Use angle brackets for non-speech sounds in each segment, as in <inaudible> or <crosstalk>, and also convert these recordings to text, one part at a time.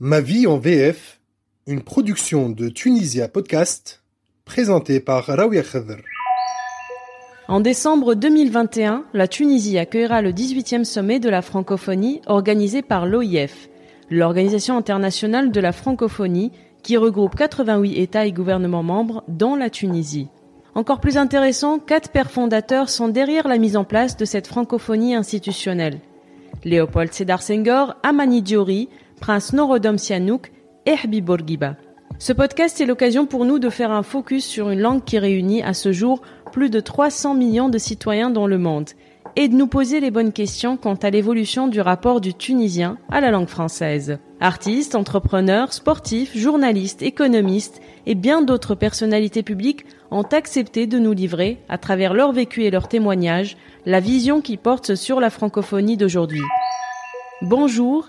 Ma vie en VF, une production de Tunisia Podcast, présentée par Rawia Khadr. En décembre 2021, la Tunisie accueillera le 18e sommet de la francophonie organisé par l'OIF, l'Organisation internationale de la francophonie, qui regroupe 88 États et gouvernements membres, dont la Tunisie. Encore plus intéressant, quatre pères fondateurs sont derrière la mise en place de cette francophonie institutionnelle. Léopold Sédar Senghor, Amani Diori, Prince Norodom Sihanouk et Habib Bourguiba. Ce podcast est l'occasion pour nous de faire un focus sur une langue qui réunit à ce jour plus de 300 millions de citoyens dans le monde et de nous poser les bonnes questions quant à l'évolution du rapport du tunisien à la langue française. Artistes, entrepreneurs, sportifs, journalistes, économistes et bien d'autres personnalités publiques ont accepté de nous livrer, à travers leur vécu et leurs témoignages, la vision qui porte sur la francophonie d'aujourd'hui. Bonjour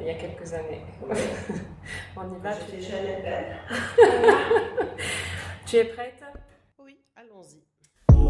il y a quelques années. <laughs> On y va, tu <laughs> Tu es prête? Oui, allons-y.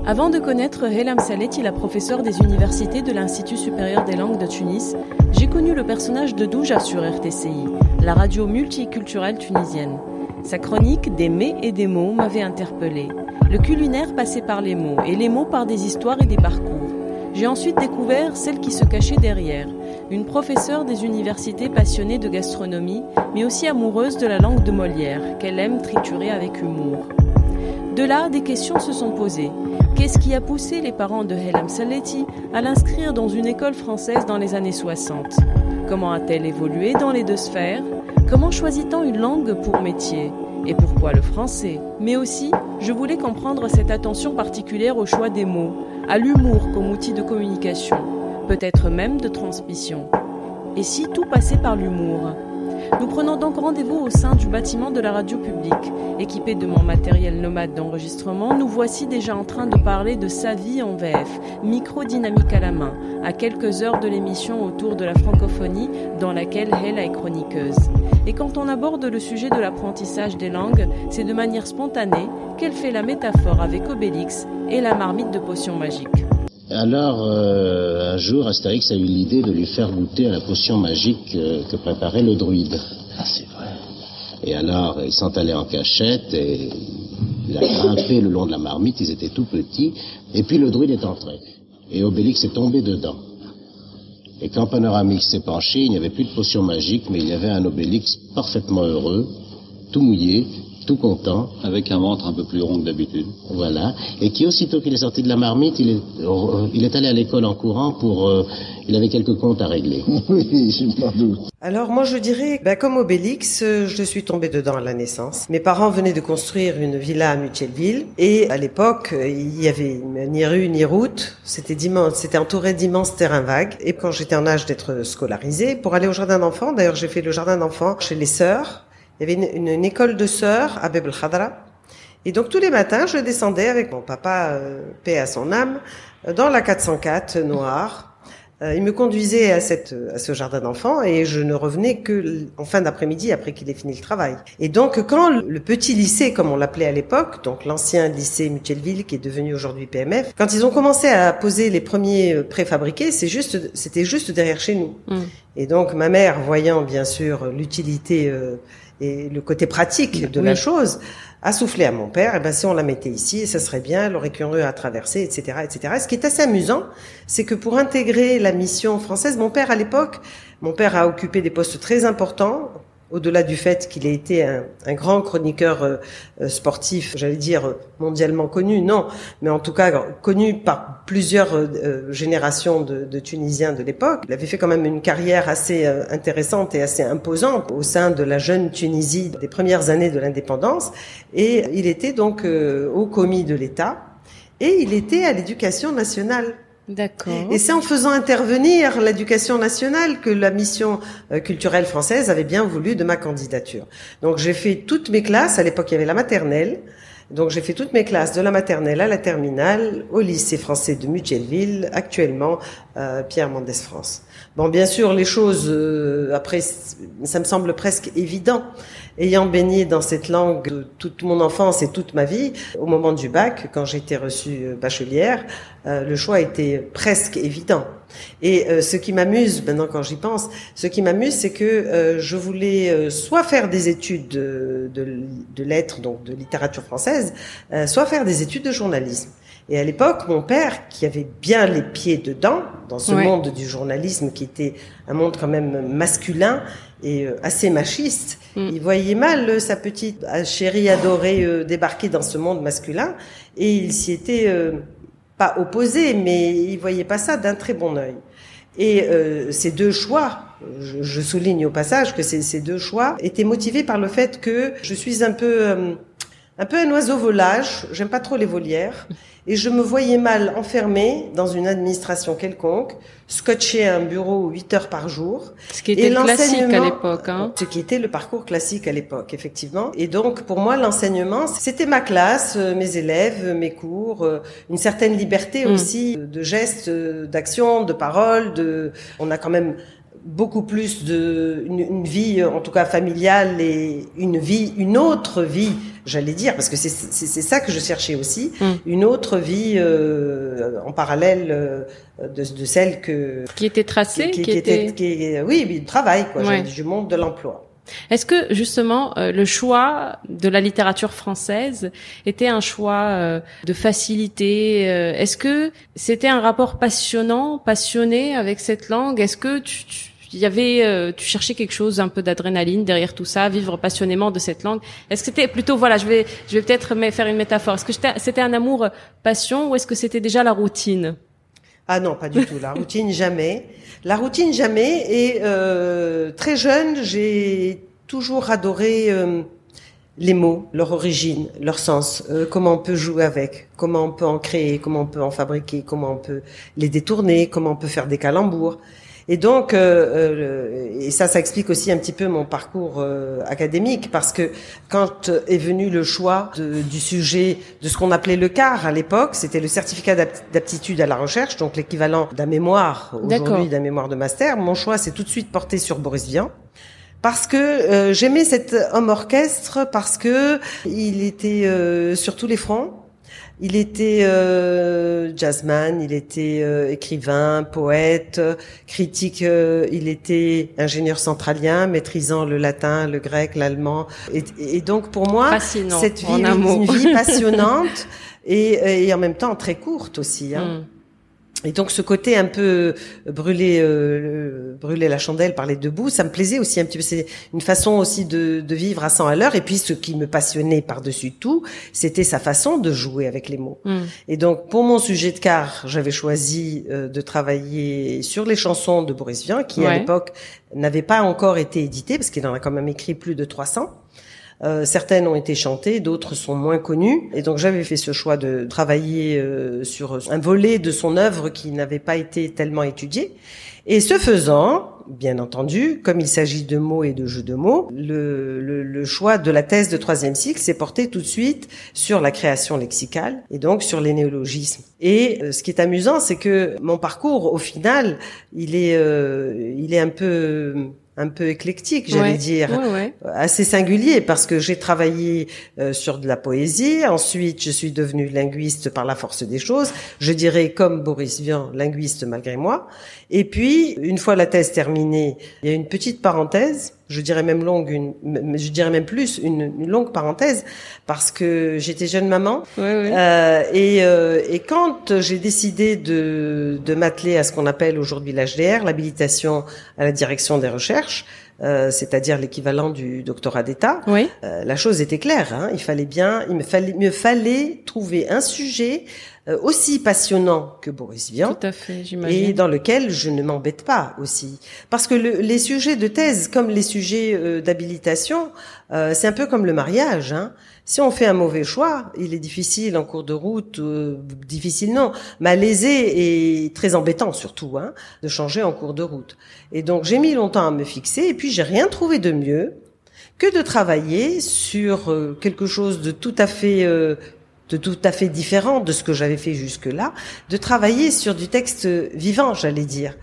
Avant de connaître Helam Saleti, la professeure des universités de l'Institut supérieur des langues de Tunis, j'ai connu le personnage de Douja sur RTCI, la radio multiculturelle tunisienne. Sa chronique des mets et des mots m'avait interpellé. Le culinaire passait par les mots et les mots par des histoires et des parcours. J'ai ensuite découvert celle qui se cachait derrière, une professeure des universités passionnée de gastronomie, mais aussi amoureuse de la langue de Molière, qu'elle aime triturer avec humour. De là, des questions se sont posées. Qu'est-ce qui a poussé les parents de Helam Saleti à l'inscrire dans une école française dans les années 60 Comment a-t-elle évolué dans les deux sphères? Comment choisit-on une langue pour métier? Et pourquoi le français? Mais aussi, je voulais comprendre cette attention particulière au choix des mots, à l'humour comme outil de communication, peut-être même de transmission. Et si tout passait par l'humour? Nous prenons donc rendez-vous au sein du bâtiment de la radio publique. Équipé de mon matériel nomade d'enregistrement, nous voici déjà en train de parler de sa vie en VF, micro-dynamique à la main, à quelques heures de l'émission autour de la francophonie dans laquelle Hela est chroniqueuse. Et quand on aborde le sujet de l'apprentissage des langues, c'est de manière spontanée qu'elle fait la métaphore avec Obélix et la marmite de potions magiques. Alors, euh, un jour, Astérix a eu l'idée de lui faire goûter à la potion magique euh, que préparait le druide. Ah, c'est vrai. Et alors, ils sont allés en cachette et il a grimpé le long de la marmite, ils étaient tout petits, et puis le druide est entré. Et Obélix est tombé dedans. Et quand Panoramix s'est penché, il n'y avait plus de potion magique, mais il y avait un Obélix parfaitement heureux, tout mouillé, tout content. Avec un ventre un peu plus rond que d'habitude. Voilà. Et qui, aussitôt qu'il est sorti de la marmite, il est, euh, il est allé à l'école en courant pour... euh, il avait quelques comptes à régler. <laughs> Oui, je m'en doute. Alors moi je dirais, ben, comme Obélix, euh, je suis tombée dedans à la naissance. Mes parents venaient de construire une villa à Mutuelleville et à l'époque euh, il y avait ni rue ni route. C'était c'était entouré d'immenses terrains vagues. Et quand j'étais en âge d'être scolarisée, pour aller au jardin d'enfants, d'ailleurs j'ai fait le jardin d'enfants chez les sœurs. Il y avait une, une- école de sœurs à Beb Khadra. Et donc tous les matins, je descendais avec mon papa, euh, paix à son âme, dans la 404 noire. Euh, il me conduisait à, cette, à ce jardin d'enfants et je ne revenais que en fin d'après-midi après qu'il ait fini le travail. Et donc quand le le petit lycée, comme on l'appelait à l'époque, donc l'ancien lycée Mutuelleville qui est devenu aujourd'hui PMF, quand ils ont commencé à poser les premiers euh, préfabriqués, c'est juste, c'était juste derrière chez nous. Mm. Et donc ma mère, voyant bien sûr l'utilité euh, et le côté pratique de la chose, a soufflé à mon père, eh ben, si on la mettait ici, ça serait bien, elle aurait rue à traverser, etc., etc. Ce qui est assez amusant, c'est que pour intégrer la mission française, mon père à l'époque, mon père a occupé des postes très importants, au-delà du fait qu'il ait été un, un grand chroniqueur euh, euh, sportif, j'allais dire euh, mondialement connu, non, mais en tout cas connu par plusieurs euh, euh, générations de, de Tunisiens de l'époque. Il avait fait quand même une carrière assez euh, intéressante et assez imposante au sein de la jeune Tunisie des premières années de l'indépendance, et il était donc euh, au commis de l'État, et il était à l'éducation nationale. D'accord. Et c'est en faisant intervenir l'éducation nationale que la mission euh, culturelle française avait bien voulu de ma candidature. Donc j'ai fait toutes mes classes, à l'époque il y avait la maternelle, donc j'ai fait toutes mes classes de la maternelle à la terminale au lycée français de Mutuelleville, actuellement euh, Pierre Mendès France. Bon, bien sûr, les choses euh, après, ça me semble presque évident, ayant baigné dans cette langue toute mon enfance et toute ma vie. Au moment du bac, quand j'ai été reçue euh, bachelière, euh, le choix était presque évident. Et euh, ce qui m'amuse maintenant quand j'y pense, ce qui m'amuse, c'est que euh, je voulais soit faire des études de, de, de, lettres, donc de littérature française, soit faire des études de journalisme. Et à l'époque, mon père, qui avait bien les pieds dedans, dans ce Ouais. monde du journalisme qui était un monde quand même masculin et euh, assez machiste, Mm. il voyait mal euh, sa petite euh, chérie adorée euh, débarquer dans ce monde masculin et il s'y était euh, pas opposé, mais il voyait pas ça d'un très bon œil. Et euh, ces deux choix, je, je souligne au passage que ces, ces deux choix étaient motivés par le fait que je suis un peu euh, un peu un oiseau volage, j'aime pas trop les volières, et je me voyais mal enfermée dans une administration quelconque, scotché à un bureau 8 heures par jour, Ce qui était Et classique à l'époque. Hein. ce qui était le parcours classique à l'époque, effectivement. Et donc, pour moi, l'enseignement, c'était ma classe, euh, mes élèves, euh, mes cours, euh, une certaine liberté Mm. aussi de gestes, d'action, de paroles. De, on a quand même beaucoup plus de une, une vie, en tout cas familiale, et une vie, une autre vie, j'allais dire, parce que c'est c'est ça que je cherchais aussi, Mm. une autre vie euh, en parallèle euh, de, de celle que Qui était tracé, qui, qui était, qui- oui, du travail, quoi, Ouais. du monde de l'emploi. Est-ce que justement euh, le choix de la littérature française était un choix euh, de facilité euh, Est-ce que c'était un rapport passionnant, passionné avec cette langue? Est-ce que tu, tu- il y avait, euh, tu cherchais quelque chose, un peu d'adrénaline derrière tout ça, vivre passionnément de cette langue? Est-ce que c'était plutôt, voilà, je vais, je vais peut-être faire une métaphore. Est-ce que c'était- un amour passion ou est-ce que c'était déjà la routine? Ah non, pas du tout. La routine, jamais. La routine, jamais. Et euh, très jeune, j'ai toujours adoré euh, les mots, leur origine, leur sens, euh, comment on peut jouer avec, comment on peut en créer, comment on peut en fabriquer, comment on peut les détourner, comment on peut faire des calembours. Et donc, euh, euh, et ça, ça explique aussi un petit peu mon parcours euh, académique, parce que quand est venu le choix de- du sujet de ce qu'on appelait le CAR à l'époque, c'était le certificat d'apt- d'aptitude à la recherche, donc l'équivalent d'un mémoire aujourd'hui, d'un mémoire de master. Mon choix s'est tout de suite porté sur Boris Vian. Parce que euh, j'aimais cet homme orchestre, parce que il était euh, sur tous les fronts. Il était euh, jazzman, il était euh, écrivain, poète, critique, euh, il était ingénieur centralien, maîtrisant le latin, le grec, l'allemand. Et, et donc pour moi, Fascinant, cette vie, un une vie <laughs> passionnante et, et en même temps très courte aussi. Hein. Hmm. Et donc ce côté un peu brûler, euh, le- brûler la chandelle par les deux bouts, ça me plaisait aussi un petit peu. C'est une façon aussi de, de vivre à 100 à l'heure. Et puis ce qui me passionnait par-dessus tout, c'était sa façon de jouer avec les mots. Hmm. Et donc pour mon sujet de car, j'avais choisi euh, de travailler sur les chansons de Boris Vian, qui à l'époque n'avaient pas encore été éditées, parce qu'il en a quand même écrit plus de 300. Euh, certaines ont été chantées, d'autres sont moins connues. Et donc j'avais fait ce choix de travailler euh, sur un volet de son œuvre qui n'avait pas été tellement étudié. Et ce faisant, bien entendu, comme il s'agit de mots et de jeux de mots, le, le, le choix de la thèse de troisième cycle s'est porté tout de suite sur la création lexicale et donc sur les néologismes. Et euh, ce qui est amusant, c'est que mon parcours, au final, il est, euh, il est un peu, un peu éclectique, j'allais Ouais. dire Ouais, ouais. assez singulier parce que j'ai travaillé euh, sur de la poésie. Ensuite, je suis devenue linguiste par la force des choses. Je dirais comme Boris Vian, linguiste malgré moi. Et puis, une fois la thèse terminée, il y a une petite parenthèse. Je dirais même longue, une, je dirais même plus une, une longue parenthèse parce que j'étais jeune maman Ouais, ouais. euh, et, euh, et quand j'ai décidé de, de m'atteler à ce qu'on appelle aujourd'hui l'HDR, l'habilitation à la direction des recherches, euh, c'est-à-dire l'équivalent du doctorat d'État, Oui. euh, la chose était claire. Hein. Il fallait bien, il me fallait, me fallait trouver un sujet aussi passionnant que Boris Vian. Tout à fait, Et j'imagine. dans lequel je ne m'embête pas aussi. Parce que le- les sujets de thèse, comme les sujets euh, d'habilitation, euh, c'est un peu comme le mariage. Hein. Si on fait un mauvais choix, il est difficile en cours de route, euh, difficile non, malaisé et très embêtant surtout, hein, de changer en cours de route. Et donc j'ai mis longtemps à me fixer, et puis j'ai rien trouvé de mieux que de travailler sur euh, quelque chose de tout à fait euh, de tout à fait différent de ce que j'avais fait jusque-là, de travailler sur du texte vivant, j'allais dire,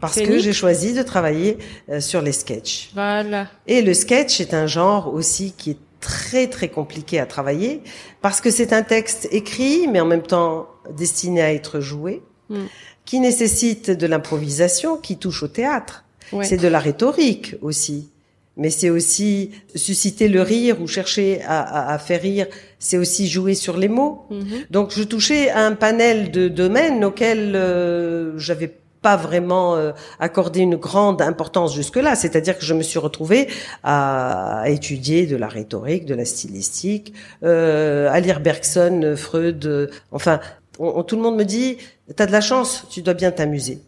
parce que j'ai choisi de travailler euh, sur les sketchs. Voilà. Et le sketch est un genre aussi qui est très très compliqué à travailler parce que c'est un texte écrit mais en même temps destiné à être joué, Mm. qui nécessite de l'improvisation, qui touche au théâtre. Ouais. C'est de la rhétorique aussi. Mais c'est aussi susciter le rire ou chercher à, à- à faire rire. C'est aussi jouer sur les mots. Mhm. Donc je touchais à un panel de domaines auxquels euh, j'avais pas vraiment euh, accordé une grande importance jusque-là. C'est-à-dire que je me suis retrouvée à, à étudier de la rhétorique, de la stylistique, euh, à lire Bergson, Freud. euh, enfin, on- on- tout le monde me dit t'as de la chance, tu dois bien t'amuser.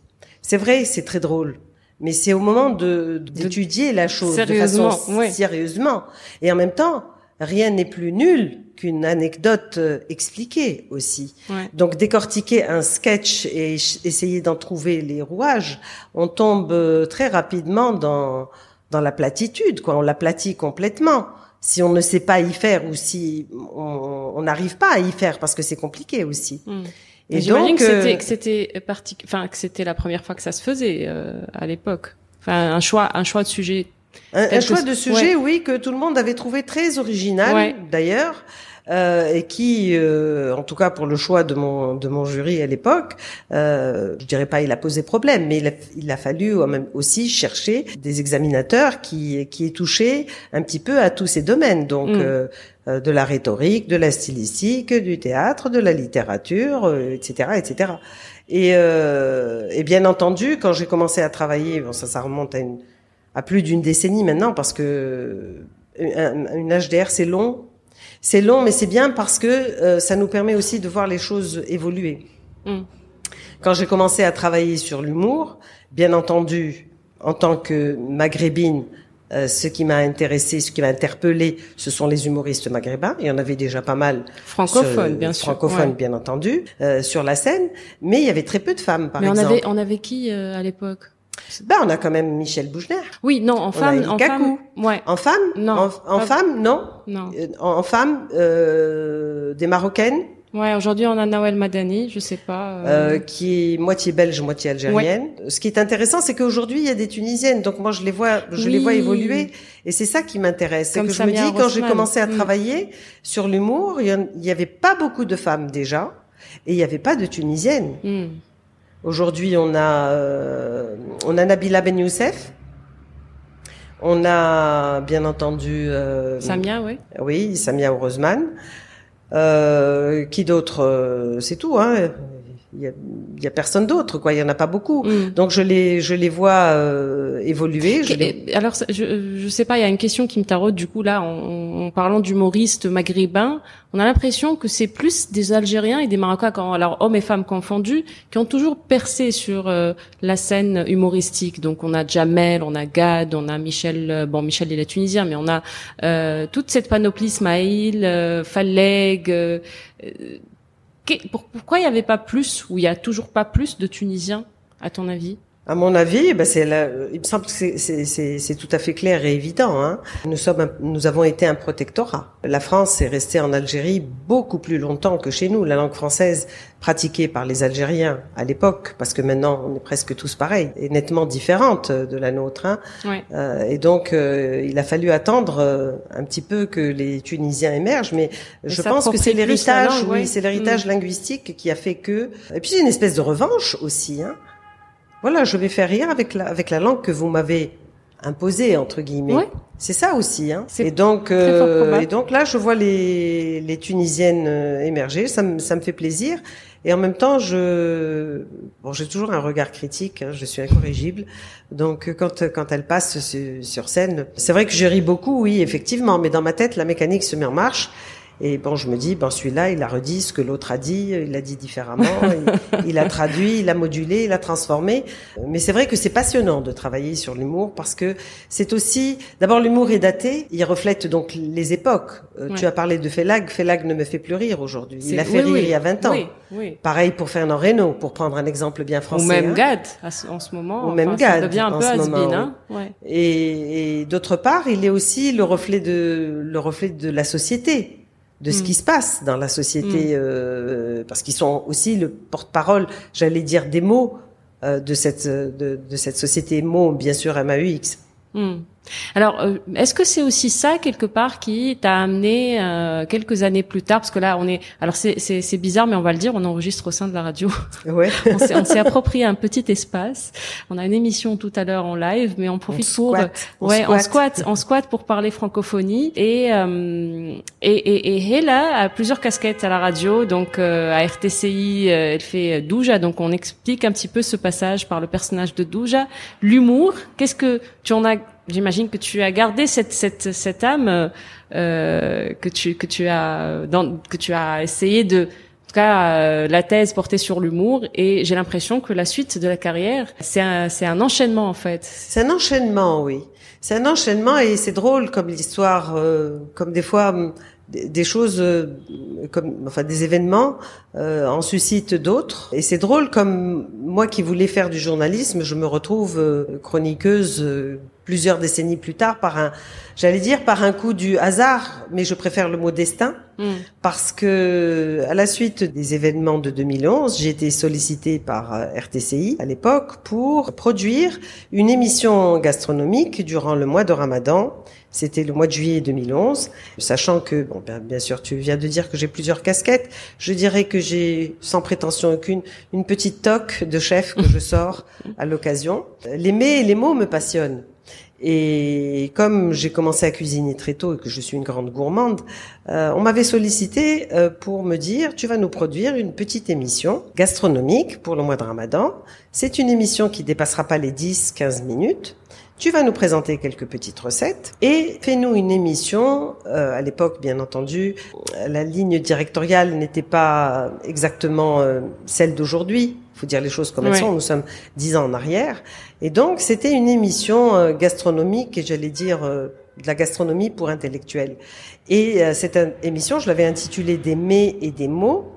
C'est vrai, c'est très drôle. Mais c'est au moment de d'étudier la chose de Sérieusement, façon ouais. sérieusement. Et en même temps, rien n'est plus nul qu'une anecdote euh, expliquée aussi. Ouais. Donc décortiquer un sketch et essayer d'en trouver les rouages, on tombe euh, très rapidement dans dans la platitude, quoi. On l'aplatit complètement. Si on ne sait pas y faire ou si on on n'arrive pas à y faire parce que c'est compliqué aussi. Mm. Et J'imagine donc que euh, c'était que c'était parti, enfin que c'était la première fois que ça se faisait euh, à l'époque. Enfin un choix, un choix de sujet. Un, choix de sujet, oui, que tout le monde avait trouvé très original, Ouais. d'ailleurs, et qui, euh, en tout cas pour le choix de mon de mon jury à l'époque, euh, je dirais pas il a posé problème, mais il a, il a fallu même aussi chercher des examinateurs qui qui aient touché un petit peu à tous ces domaines, donc. Mm. euh, euh, de la rhétorique, de la stylistique, du théâtre, de la littérature, euh, etc., etc. Et, euh, et bien entendu, quand j'ai commencé à travailler, bon, ça, ça remonte à une, à plus d'une décennie maintenant parce que un- une HDR c'est long, c'est long mais c'est bien parce que euh, ça nous permet aussi de voir les choses évoluer. Mm. Quand j'ai commencé à travailler sur l'humour, bien entendu, en tant que maghrébine, euh, ce qui m'a intéressé, ce qui m'a interpellé, ce sont les humoristes maghrébins. Il y en avait déjà pas mal Francophone, sur- bien sûr. francophones, ouais. bien entendu, euh, sur la scène. Mais il y avait très peu de femmes, par Mais on avait, on avait qui euh, à l'époque? Ben, on a quand même Michel Boujner. Oui, non, en femme, en femme. Ouais. En femme Non, En, femme, non. Non. Euh, En, en femme, euh, des Marocaines, Ouais, aujourd'hui on a Nawel Madani, je sais pas. euh, euh, qui est moitié belge, moitié algérienne. Ce qui est intéressant, c'est qu'aujourd'hui, il y a des Tunisiennes. Donc moi, je les vois, je les vois évoluer. Et c'est ça qui m'intéresse. C'est que je me dis, quand j'ai commencé à Mm. travailler sur l'humour, il y y avait pas beaucoup de femmes déjà. Et il n'y avait pas de Tunisiennes. hmm. Aujourd'hui, on a, euh, on a Nabila Ben Youssef. On a, bien entendu, euh, Samia, ouais. oui, Samia Orozman. Euh, qui d'autre? Euh, C'est tout. Hein. Il y a, y a personne d'autre, quoi. Il y en a pas beaucoup. Hmm. Donc je les, je les vois euh, évoluer. Je les- Et- Alors, je, je sais pas, il y a une question qui me taraude du coup là, en, en parlant d'humoristes maghrébins, on a l'impression que c'est plus des Algériens et des Marocains, quand, alors hommes et femmes confondus, qui ont toujours percé sur euh, la scène humoristique. Donc on a Jamel, on a Gad, on a Michel, euh, bon Michel il est tunisien, mais on a euh, toute cette panoplie, Smaïl, euh, Faleg. Pourquoi il n'y avait pas plus, ou il y a toujours pas plus de Tunisiens, à ton avis? À mon avis, ben c'est la- il me semble que c'est- c'est c'est- c'est tout à fait clair et évident. Hein. Nous sommes, un- nous avons été un protectorat. La France est restée en Algérie beaucoup plus longtemps que chez nous. La langue française pratiquée par les Algériens à l'époque, parce que maintenant on est presque tous pareils, est nettement différente de la nôtre. Hein. Ouais. Euh, et donc, euh, il a fallu attendre euh, un petit peu que les Tunisiens émergent, mais je pense que c'est l'héritage, langue, oui, ouais. c'est l'héritage Mm. linguistique qui a fait que. Et puis c'est une espèce de revanche aussi. Hein. Voilà, je vais faire rire avec la avec la langue que vous m'avez imposée entre guillemets. Ouais. C'est ça aussi. Hein. C'est Et donc, euh, et donc là, je vois les les Tunisiennes euh, émerger. Ça me ça me fait plaisir. Et en même temps, je, bon, j'ai toujours un regard critique. Hein, je suis incorrigible. Donc, quand quand elle passe sur scène, c'est vrai que je ris beaucoup, oui, effectivement. Mais dans ma tête, la mécanique se met en marche. Et bon, je me dis, ben celui-là, il a redit ce que l'autre a dit, il l'a dit différemment, <laughs> il, a traduit, il a modulé, il a transformé. Mais c'est vrai que c'est passionnant de travailler sur l'humour parce que c'est aussi, d'abord l'humour est daté, il reflète donc les époques. Euh, tu as parlé de Félag, Félag ne me fait plus rire aujourd'hui. Il a fait rire il y a 20 ans. Pareil pour Fernand Reynaud, pour prendre un exemple bien français. Ou même hein. Gad en ce moment. Ou même Gad. Ça devient un peu has hein. Et, et d'autre part, il est aussi le reflet de le reflet de la société de ce mm. qui se passe dans la société, mm. euh, parce qu'ils sont aussi le porte-parole, j'allais dire, des mots euh, de cette de, de, cette société mots, bien sûr MAUX. Mm. Alors, euh, est-ce que c'est aussi ça quelque part qui t'a amené euh, quelques années plus tard, parce que là on est, alors c'est c'est bizarre, mais on va le dire, on enregistre au sein de la radio. <laughs> Ouais. on s'est approprié un petit espace. On a une émission tout à l'heure en live, mais on profite pour, ouais, on squat, on squat pour parler francophonie et euh, et et, et Hela a plusieurs casquettes à la radio, donc à RTCI, elle fait Douja, donc on explique un petit peu ce passage par le personnage de Douja, l'humour. Qu'est-ce que tu en as j'imagine que tu as gardé cette cette cette âme euh, que tu que tu as dans, que tu as essayé de en tout cas euh, la thèse portée sur l'humour et j'ai l'impression que la suite de la carrière c'est un c'est un enchaînement en fait. C'est un enchaînement oui. C'est un enchaînement et c'est drôle comme l'histoire euh, comme des fois des choses euh, comme enfin des événements euh, en suscitent d'autres et c'est drôle comme moi qui voulais faire du journalisme je me retrouve euh, chroniqueuse euh, plusieurs décennies plus tard par un j'allais dire par un coup du hasard mais je préfère le mot destin hmm. parce que à la suite des événements de 2011 j'ai été sollicitée par RTCI à l'époque pour produire une émission gastronomique durant le mois de Ramadan c'était le mois de juillet 2011, sachant que, bon, bien, sûr, tu viens de dire que j'ai plusieurs casquettes. Je dirais que j'ai, sans prétention aucune, une petite toque de chef que je sors à l'occasion. Les mets et les mots me passionnent. Et comme j'ai commencé à cuisiner très tôt et que je suis une grande gourmande, euh, on m'avait sollicité euh, pour me dire tu vas nous produire une petite émission gastronomique pour le mois de Ramadan. C'est une émission qui dépassera pas les 10-15 minutes tu vas nous présenter quelques petites recettes et fais-nous une émission. Euh, à l'époque, bien entendu, la ligne directoriale n'était pas exactement euh, celle d'aujourd'hui. Il faut dire les choses comme elles sont. Nous sommes dix ans en arrière. Et donc, c'était une émission euh, gastronomique et j'allais dire de la gastronomie pour intellectuels. Et cette émission, je l'avais intitulée Des mets et des mots.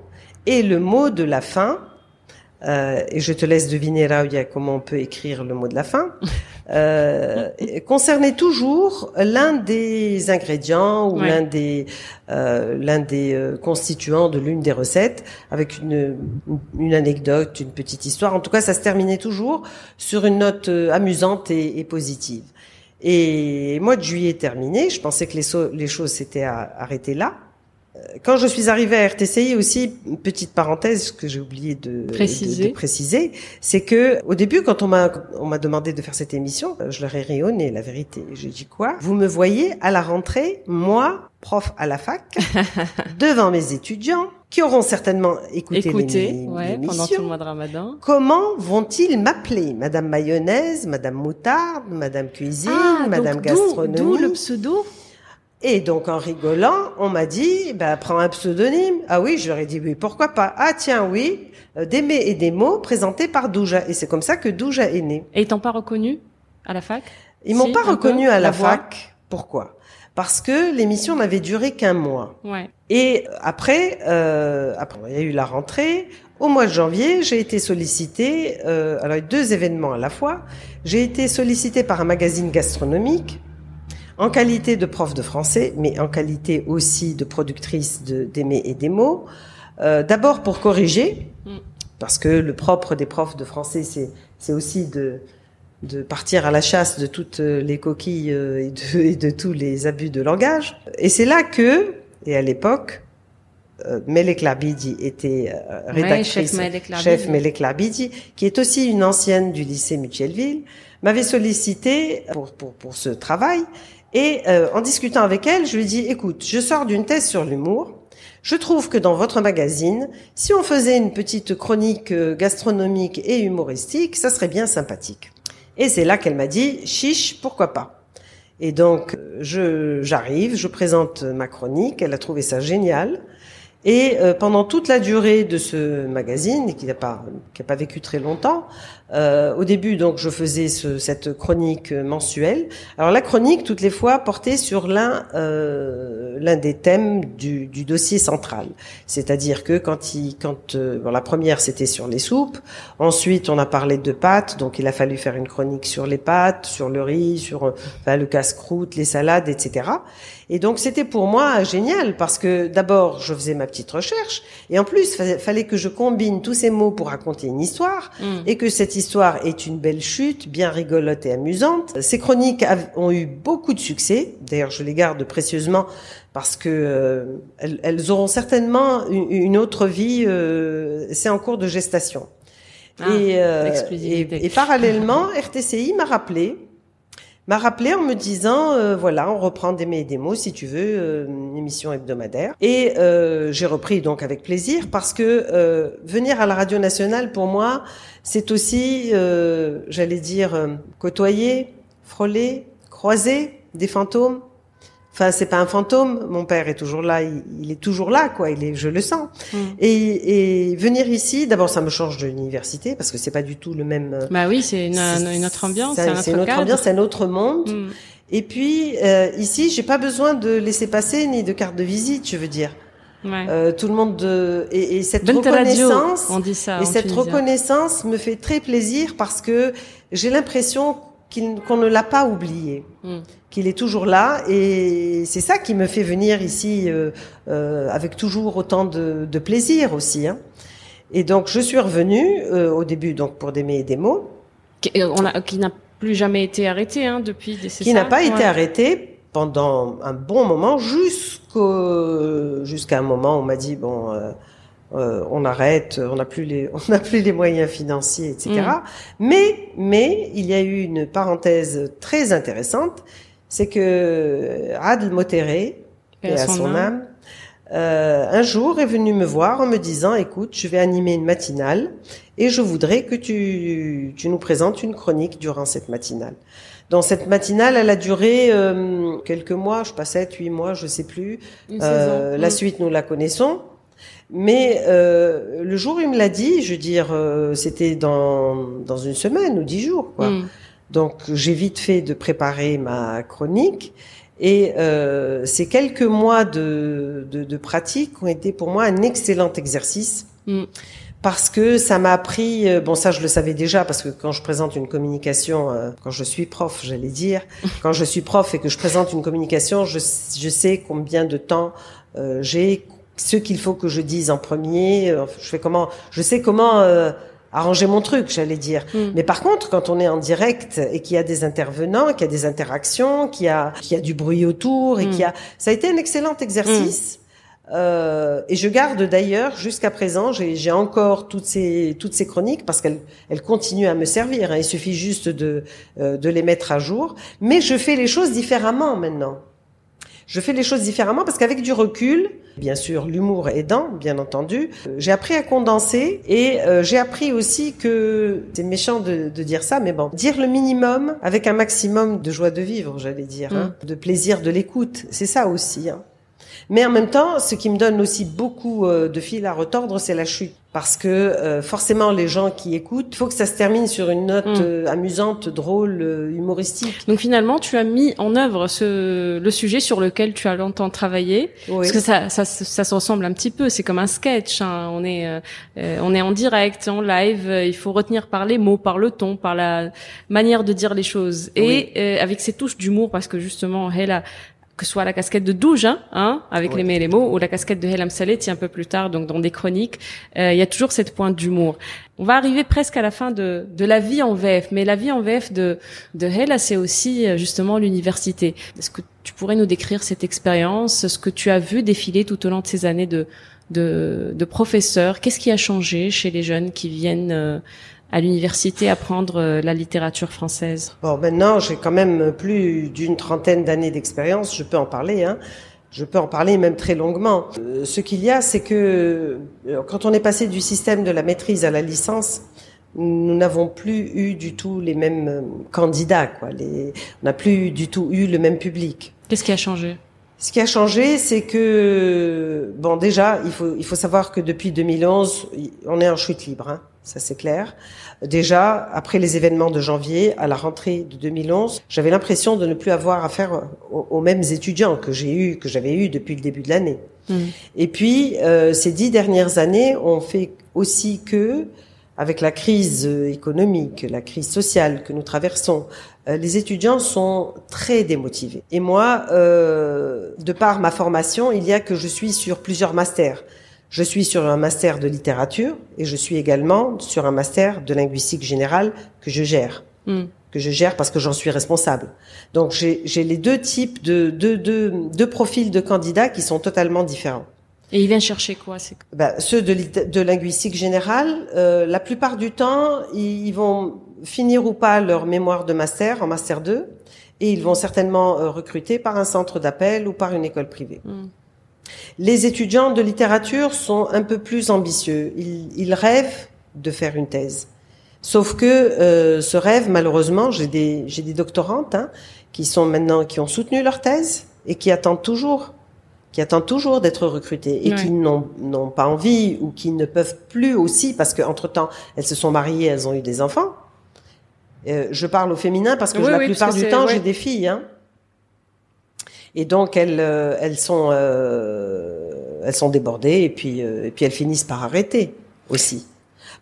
Et le mot de la fin, euh, et je te laisse deviner Raouia comment on peut écrire le mot de la fin, <laughs> euh, concernait toujours l'un des ingrédients ou l'un des euh, l'un des euh, constituants de l'une des recettes avec une, une anecdote, une petite histoire. En tout cas, ça se terminait toujours sur une note euh, amusante et, et positive. Et mois de juillet terminé, je pensais que les, les choses s'étaient arrêtées là quand je suis arrivée à RTCI aussi, une petite parenthèse que j'ai oublié de préciser, de, préciser. c'est que au début, quand on m'a on m'a demandé de faire cette émission, euh, je leur ai rayonné la vérité. J'ai dit quoi? Vous me voyez à la rentrée, moi, prof à la fac, <laughs> devant mes étudiants qui auront certainement écouté, écouté ouais, pendant tout le mois de Ramadan. Comment vont-ils m'appeler? Madame mayonnaise, Madame moutarde, Madame cuisine, ah, Madame gastronomie D'où le pseudo? Et donc en rigolant, on m'a dit, bah, prends un pseudonyme. Ah oui, je leur ai dit oui, pourquoi pas? Ah tiens, oui, euh, des mets et des mots présentés par Douja. Et c'est comme ça que Douja est né. Et ils t'ont pas reconnu à la fac? Ils m'ont pas reconnu à la, fac. Pourquoi? Parce que l'émission n'avait duré qu'un mois. Ouais. Et après, euh, après, il y a eu la rentrée. Au mois de janvier, j'ai été sollicité, euh, alors deux événements à la fois. J'ai été sollicité par un magazine gastronomique en qualité de prof de français, mais en qualité aussi de productrice d'aimer et des mots. Euh, D'abord pour corriger, parce que le propre des profs de français, c'est aussi de, de partir à la chasse de toutes les coquilles euh, et de, et de tous les abus de langage. Et c'est là que, et à l'époque, euh, Melek Labidi était euh, rédactrice, chef Melek Labidi, qui est aussi une ancienne du lycée Mutuelville, m'avait sollicité pour, pour, pour ce travail et euh, en discutant avec elle, je lui dit, écoute, je sors d'une thèse sur l'humour, Je trouve que dans votre magazine, si on faisait une petite chronique euh, gastronomique et humoristique, ça serait bien sympathique. Et c'est là qu'elle m'a dit, chiche, pourquoi pas Et donc, euh, je j'arrive, je présente ma chronique, elle a trouvé ça génial. Et pendant toute la durée de ce magazine, qui n'a pas pas vécu très longtemps, euh, au début donc je faisais ce, cette chronique mensuelle. Alors la chronique toutes les fois portait sur l'un euh, l'un des thèmes du, du dossier central. C'est-à-dire que quand il quand euh, bon, la première c'était sur les soupes, ensuite on a parlé de pâtes, donc il a fallu faire une chronique sur les pâtes, sur le riz, sur enfin, le casse-croûte, les salades, etc. Et donc c'était pour moi génial parce que d'abord je faisais ma petite recherche et en plus fallait, fallait que je combine tous ces mots pour raconter une histoire Mm. et que cette histoire est une belle chute, bien rigolote et amusante. Ces chroniques ont eu beaucoup de succès. D'ailleurs je les garde précieusement parce que euh, elles, elles auront certainement une, une autre vie. euh, C'est en cours de gestation. Ah, et, euh, et parallèlement, RTCI m'a rappelé m'a rappelé en me disant euh, voilà on reprend des mots si tu veux euh, une émission hebdomadaire. Et euh, j'ai repris donc avec plaisir parce que euh, venir à la radio nationale pour moi c'est aussi j'allais dire côtoyer frôler croiser des fantômes enfin c'est pas un fantôme mon père est toujours là il, il est toujours là quoi il est je le sens Mm. et, et venir ici d'abord ça me change de l'université parce que c'est pas du tout le même euh, Bah oui, c'est une, une autre ambiance, c'est un c'est autre une autre cadre. ambiance, c'est un autre monde. Mm. Et puis euh, ici, j'ai pas besoin de laisser passer ni de carte de visite, je veux dire. Ouais. Euh, tout le monde de, et, et cette radio, reconnaissance on dit ça. et cette tunisien. reconnaissance me fait très plaisir parce que j'ai l'impression qu'on ne l'a pas oublié, Mm. Qu'il est toujours là et c'est ça qui me fait venir ici euh, euh, avec toujours autant de, de plaisir aussi. Hein. Et donc je suis revenue euh, au début donc pour des des mots. Qui, euh, on a- qui n'a plus jamais été arrêté hein, depuis. c'est qui n'a pas été arrêté pendant un bon moment jusqu'au jusqu'à un moment où on m'a dit bon euh, euh, on arrête on n'a plus les <laughs> on n'a plus les moyens financiers etc Mm. mais mais il y a eu une parenthèse très intéressante c'est que Adl Motéré et à son âme euh, un jour est venu me voir en me disant écoute je vais animer une matinale et je voudrais que tu tu nous présentes une chronique durant cette matinale dans cette matinale, elle a duré euh, quelques mois, je sais pas sept, huit mois, je sais plus. Euh, la Mm. suite, nous la connaissons. Mais le jour où il me l'a dit, je veux dire, c'était dans dans une semaine ou dix jours, quoi. Mm. Donc j'ai vite fait de préparer ma chronique. Et euh, ces quelques mois de, de, de pratique ont été pour moi un excellent exercice. Mm. Parce que ça m'a appris, euh, bon ça je le savais déjà, parce que quand je présente une communication, euh, quand je suis prof, j'allais dire, <laughs> quand je suis prof et que je présente une communication, je, je sais combien de temps euh, j'ai, ce qu'il faut que je dise en premier, euh, je fais comment, je sais comment euh, arranger mon truc, j'allais dire. Mm. Mais par contre, quand on est en direct et qu'il y a des intervenants, qu'il y a des interactions, qu'il y a, qu'il y a du bruit autour et Mm. qu'il y a, ça a été un excellent exercice. Euh, et je garde d'ailleurs jusqu'à présent, j'ai j'ai encore toutes ces toutes ces chroniques parce qu'elles elles continuent à me servir. hein. Il suffit juste de euh, de les mettre à jour. Mais je fais les choses différemment maintenant. Je fais les choses différemment parce qu'avec du recul, bien sûr, l'humour aidant, bien entendu, euh, j'ai appris à condenser et euh, j'ai appris aussi que c'est méchant de, de dire ça, mais bon, dire le minimum avec un maximum de joie de vivre, j'allais dire, hein, de plaisir de l'écoute, c'est ça aussi. Hein. Mais en même temps, ce qui me donne aussi beaucoup euh, de fil à retordre, c'est la chute. Parce que euh, forcément, les gens qui écoutent, il faut que ça se termine sur une note Mm. euh, amusante, drôle, euh, humoristique. Donc finalement, tu as mis en œuvre ce, le sujet sur lequel tu as longtemps travaillé, Oui. parce que ça, ça, ça se ressemble un petit peu. C'est comme un sketch. hein. On est, euh, on est en direct, en live. Il faut retenir par les mots, par le ton, par la manière de dire les choses, et Oui. euh, avec ces touches d'humour, parce que justement, Hela, que ce soit la casquette de Douge, hein, hein, avec Oui. les les mots, ou la casquette de Helam Saleti un peu plus tard, donc dans des chroniques, euh, il y a toujours cette pointe d'humour. On va arriver presque à la fin de, de la vie en VF, mais la vie en VF de, de Hela, c'est aussi euh, justement l'université. Est-ce que tu pourrais nous décrire cette expérience, ce que tu as vu défiler tout au long de ces années de, de, de professeur? Qu'est-ce qui a changé chez les jeunes qui viennent euh, à l'université apprendre euh, la littérature française Bon, maintenant, j'ai quand même plus d'une trentaine d'années d'expérience, je peux en parler. Hein. Je peux en parler même très longuement. Euh, ce qu'il y a, c'est que euh, quand on est passé du système de la maîtrise à la licence, nous n'avons plus eu du tout les mêmes candidats. Quoi. Les, on n'a plus du tout eu le même public. Qu'est-ce qui a changé? Ce qui a changé, c'est que bon, déjà, il faut il faut savoir que depuis 2011, on est en chute libre. Hein, ça c'est clair. Déjà, après les événements de janvier, à la rentrée de 2011, j'avais l'impression de ne plus avoir affaire aux, aux mêmes étudiants que j'ai eu, que j'avais eu depuis le début de l'année. Et puis, euh, ces dix dernières années ont fait aussi que, avec la crise euh, économique, la crise sociale que nous traversons, euh, les étudiants sont très démotivés. Et moi, euh, de par ma formation, il y a que je suis sur plusieurs masters. Je suis sur un master de littérature et je suis également sur un master de linguistique générale que je gère. Hmm. que je gère parce que j'en suis responsable. Donc j'ai les deux types de deux, deux, deux profils de candidats qui sont totalement différents. Et il vient chercher quoi c'est... Ben, ceux de, de linguistique générale, euh, la plupart du temps, ils vont finir ou pas leur mémoire de master en master 2 et ils vont certainement euh, recruter par un centre d'appel ou par une école privée. Mm. Les étudiants de littérature sont un peu plus ambitieux. Ils, ils rêvent de faire une thèse. Sauf que euh, ce rêve, malheureusement, j'ai des, j'ai des doctorantes hein, qui sont maintenant qui ont soutenu leur thèse et qui attendent toujours, qui attendent toujours d'être recrutées et Ouais. qui n'ont n'ont pas envie ou qui ne peuvent plus aussi parce qu'entre temps elles se sont mariées, elles ont eu des enfants. Euh, je parle au féminin parce que Oui, la oui, plupart du temps ouais. j'ai des filles. Hein. Et donc elles, euh, elles sont, euh, elles sont débordées et puis euh, et puis elles finissent par arrêter aussi.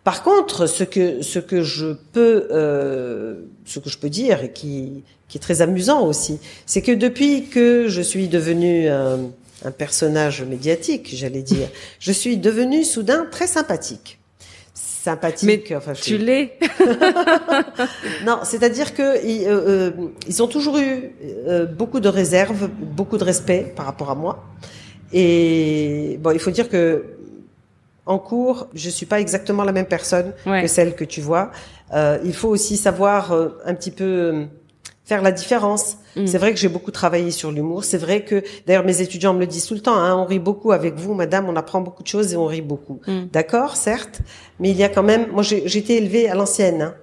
Par contre, ce que ce que je peux euh, ce que je peux dire et qui qui est très amusant aussi, c'est que depuis que je suis devenue un, un personnage médiatique, j'allais dire, je suis devenue soudain très sympathique. Sympathique, enfin, je Tu l'es <laughs> non, c'est-à-dire que ils, euh, euh, ils ont toujours eu euh, beaucoup de réserves, beaucoup de respect par rapport à moi. Et bon, il faut dire que en cours, je suis pas exactement la même personne Ouais. que celle que tu vois. Euh, il faut aussi savoir euh, un petit peu euh, faire la différence. Mm. C'est vrai que j'ai beaucoup travaillé sur l'humour. C'est vrai que, d'ailleurs, mes étudiants me le disent tout le temps. Hein, on rit beaucoup avec vous, madame. On apprend beaucoup de choses et on rit beaucoup. Mm. D'accord, certes, mais il y a quand même. Moi, j'ai été élevée à l'ancienne. Hein.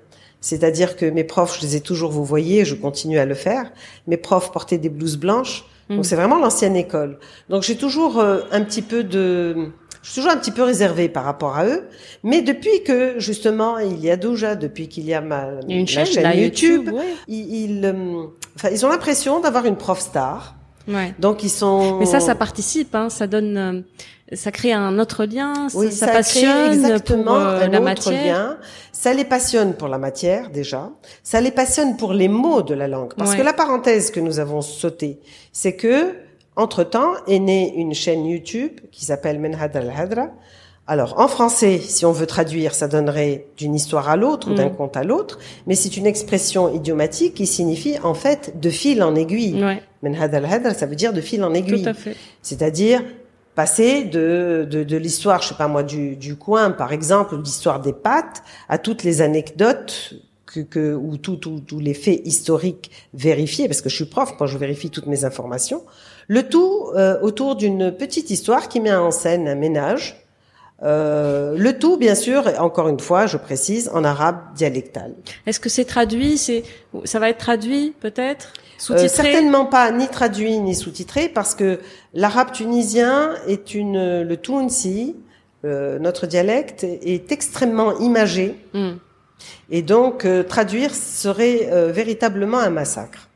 C'est-à-dire que mes profs, je les ai toujours, vous voyez, je continue à le faire. Mes profs portaient des blouses blanches. Mm. Donc c'est vraiment l'ancienne école. Donc j'ai toujours euh, un petit peu de, je suis toujours un petit peu réservée par rapport à eux. Mais depuis que justement il y a Douja, depuis qu'il y a ma Il y a une la chaîne, là, YouTube, YouTube, ouais. ils, ils, euh, enfin ils ont l'impression d'avoir une prof star. Ouais. Donc ils sont. Mais ça, ça participe, hein, ça donne, euh, ça crée un autre lien, ça, Oui, ça, ça, crée passionne exactement pour euh, un la autre matière. lien. Ça les passionne pour la matière déjà. Ça les passionne pour les mots de la langue. Parce Ouais. que la parenthèse que nous avons sautée, c'est que entre temps est née une chaîne YouTube qui s'appelle Menhad al Hadra. Alors en français, si on veut traduire, ça donnerait d'une histoire à l'autre ou d'un Mm. conte à l'autre, mais c'est une expression idiomatique qui signifie en fait de fil en aiguille. Ouais, Menhad al Hadra, ça veut dire de fil en aiguille. tout à fait. C'est-à-dire passer de, de, de l'histoire, je sais pas moi, du, du coin, par exemple, ou de l'histoire des pâtes, à toutes les anecdotes que, que ou tout- tout- tous les faits historiques vérifiés, parce que je suis prof, moi je vérifie toutes mes informations. Le tout euh, autour d'une petite histoire qui met en scène un ménage. Euh, le tout, bien sûr, et encore une fois, je précise, en arabe dialectal. Est-ce que c'est traduit, c'est, ça va être traduit peut-être, Euh, certainement pas ni traduit ni sous-titré parce que l'arabe tunisien est une le Tounsi, euh, notre dialecte est extrêmement imagé Hmm. et donc euh, traduire serait euh, véritablement un massacre.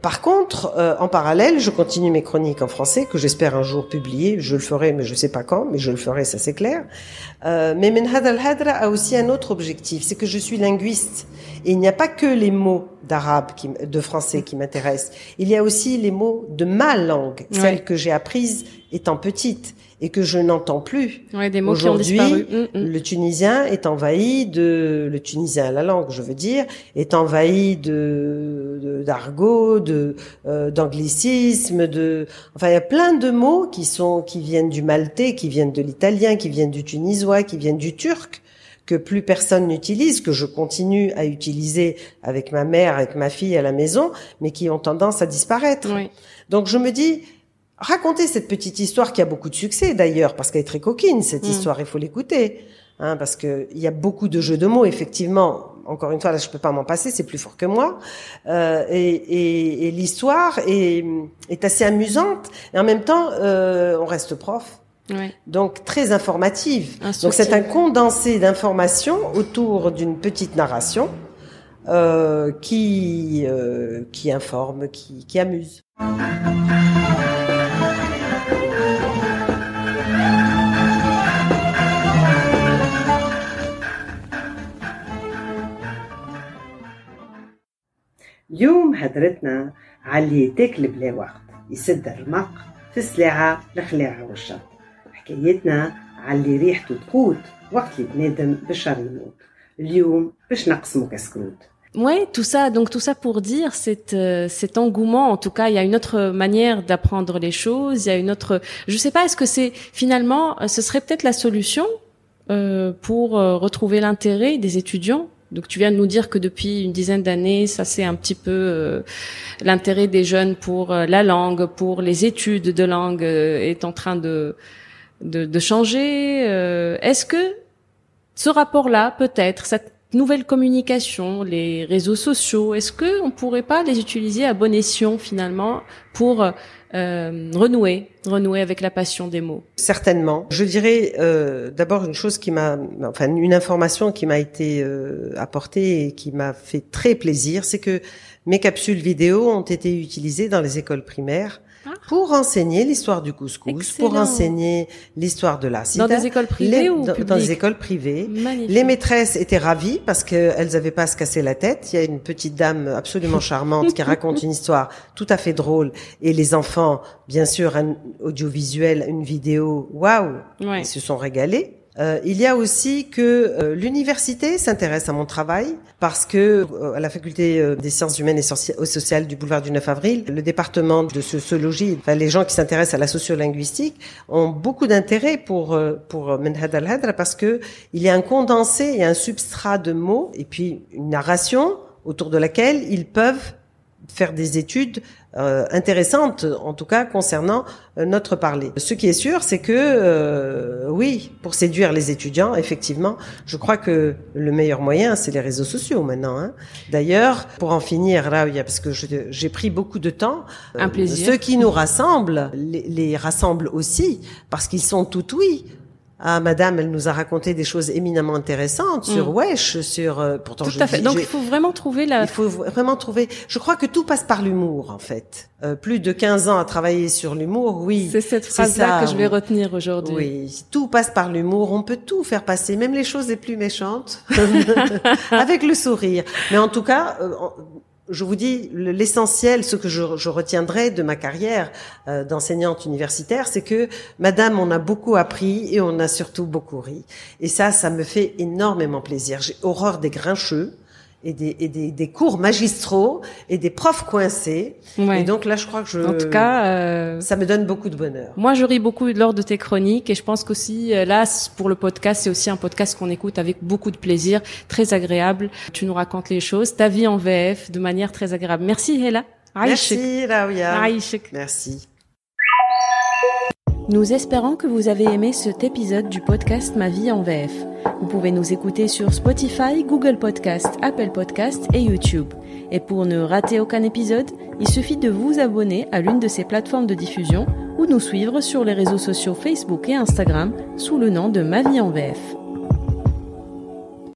Par contre, euh, en parallèle, je continue mes chroniques en français que j'espère un jour publier. Je le ferai, mais je sais pas quand, mais je le ferai, ça c'est clair. Euh, mais Menhad al-Hadra a aussi un autre objectif, c'est que je suis linguiste. Et il n'y a pas que les mots d'arabe, de français qui m'intéressent. Il y a aussi les mots de ma langue, Ouais. celle que j'ai apprise étant petite et que je n'entends plus. Ouais, des mots qui ont Aujourd'hui, disparu. Hmm, hmm. Le tunisien est envahi de le tunisien la langue, je veux dire, est envahi de de- d'argot, de, euh, d'anglicisme, de enfin il y a plein de mots qui sont qui viennent du maltais, qui viennent de l'italien, qui viennent du tunisois, qui viennent du turc que plus personne n'utilise, que je continue à utiliser avec ma mère, avec ma fille à la maison, mais qui ont tendance à disparaître. Oui. Donc je me dis, raconter cette petite histoire qui a beaucoup de succès d'ailleurs, parce qu'elle est très coquine, cette Mm. histoire, il faut l'écouter. Hein, parce que il y a beaucoup de jeux de mots, effectivement. Encore une fois, là, je peux pas m'en passer, c'est plus fort que moi. Euh, et et, et l'histoire est, est assez amusante. Et en même temps, euh, on reste prof. Ouais. Donc très informative. Donc c'est un condensé d'informations autour d'une petite narration euh, qui euh, qui informe, qui, qui amuse. اليوم هدرتنا على اللي تاكل بلا وقت يسد الرمق في السلاعة الخلاعة والشط حكايتنا على اللي ريحته تقوت وقت اللي بنادم بشر يموت اليوم باش نقسمو كسكروت Ouais, tout ça, donc tout ça pour dire cet, euh, cet engouement. En tout cas, il y a une autre manière d'apprendre les choses. Il y a une autre. Je sais pas. Est-ce que c'est finalement, euh, ce serait peut-être la solution euh, pour euh, retrouver l'intérêt des étudiants. Donc tu viens de nous dire que depuis une dizaine d'années, ça c'est un petit peu euh, l'intérêt des jeunes pour euh, la langue, pour les études de langue euh, est en train de de, de changer. Euh, Est-ce que ce rapport-là, peut-être, cette nouvelle communication, les réseaux sociaux, est-ce que on pourrait pas les utiliser à bon escient finalement pour euh, renouer, renouer avec la passion des mots? Certainement. Je dirais euh, d'abord une chose qui m'a, enfin une information qui m'a été euh, apportée et qui m'a fait très plaisir, c'est que mes capsules vidéo ont été utilisées dans les écoles primaires Ah. pour enseigner l'histoire du couscous, Excellent. pour enseigner l'histoire de la Dans des écoles privées les- ou dans, dans des écoles privées. Magnifique. Les maîtresses étaient ravies parce qu'elles n'avaient pas à se casser la tête. Il y a une petite dame absolument charmante qui raconte une histoire tout à fait drôle et les enfants, bien sûr, un audiovisuel, une vidéo, waouh, Ouais. ils se sont régalés. Euh, il y a aussi que euh, l'université s'intéresse à mon travail parce que euh, à la faculté euh, des sciences humaines et soci- et sociales du boulevard du 9 avril, le département de sociologie, enfin les gens qui s'intéressent à la sociolinguistique ont beaucoup d'intérêt pour euh, pour Menhad al-Hadra parce que il y a un condensé et un substrat de mots et puis une narration autour de laquelle ils peuvent faire des études euh, intéressantes, en tout cas concernant euh, notre parler. Ce qui est sûr, c'est que euh, oui, pour séduire les étudiants, effectivement, je crois que le meilleur moyen, c'est les réseaux sociaux maintenant. Hein. D'ailleurs, pour en finir, Raouia, parce que j'ai pris beaucoup de temps, euh, Un plaisir. ceux qui nous rassemblent les, les rassemblent aussi parce qu'ils sont tout oui. Ah, madame, elle nous a raconté des choses éminemment intéressantes sur Mm. Wesh, sur euh, pourtant Tout je à fait. dis- Donc il faut vraiment trouver la. il faut vraiment trouver. Je crois que tout passe par l'humour, en fait. Euh, plus de 15 ans à travailler sur l'humour, oui. C'est cette phrase-là que je vais retenir aujourd'hui. Oui, tout passe par l'humour. On peut tout faire passer, même les choses les plus méchantes, <laughs> <laughs> avec le sourire. Mais en tout cas, euh, je vous dis, le- l'essentiel, ce que je, je retiendrai de ma carrière euh, d'enseignante universitaire, c'est que, Madame, on a beaucoup appris et on a surtout beaucoup ri. Et ça, ça me fait énormément plaisir. J'ai horreur des grincheux. Et des, et des, des cours magistraux et des profs coincés. Ouais. Et donc là, je crois que je, En tout cas, euh, ça me donne beaucoup de bonheur. Moi, je ris beaucoup lors de tes chroniques et je pense qu'aussi, euh, là, pour le podcast, c'est aussi un podcast qu'on écoute avec beaucoup de plaisir, très agréable. Tu nous racontes les choses, ta vie en VF, de manière très agréable. Merci, Hela. Merci. Aïchek. Merci. Nous espérons que vous avez aimé cet épisode du podcast Ma vie en VF. Vous pouvez nous écouter sur Spotify, Google Podcast, Apple Podcast et YouTube. Et pour ne rater aucun épisode, il suffit de vous abonner à l'une de ces plateformes de diffusion ou nous suivre sur les réseaux sociaux Facebook et Instagram sous le nom de Ma vie en VF.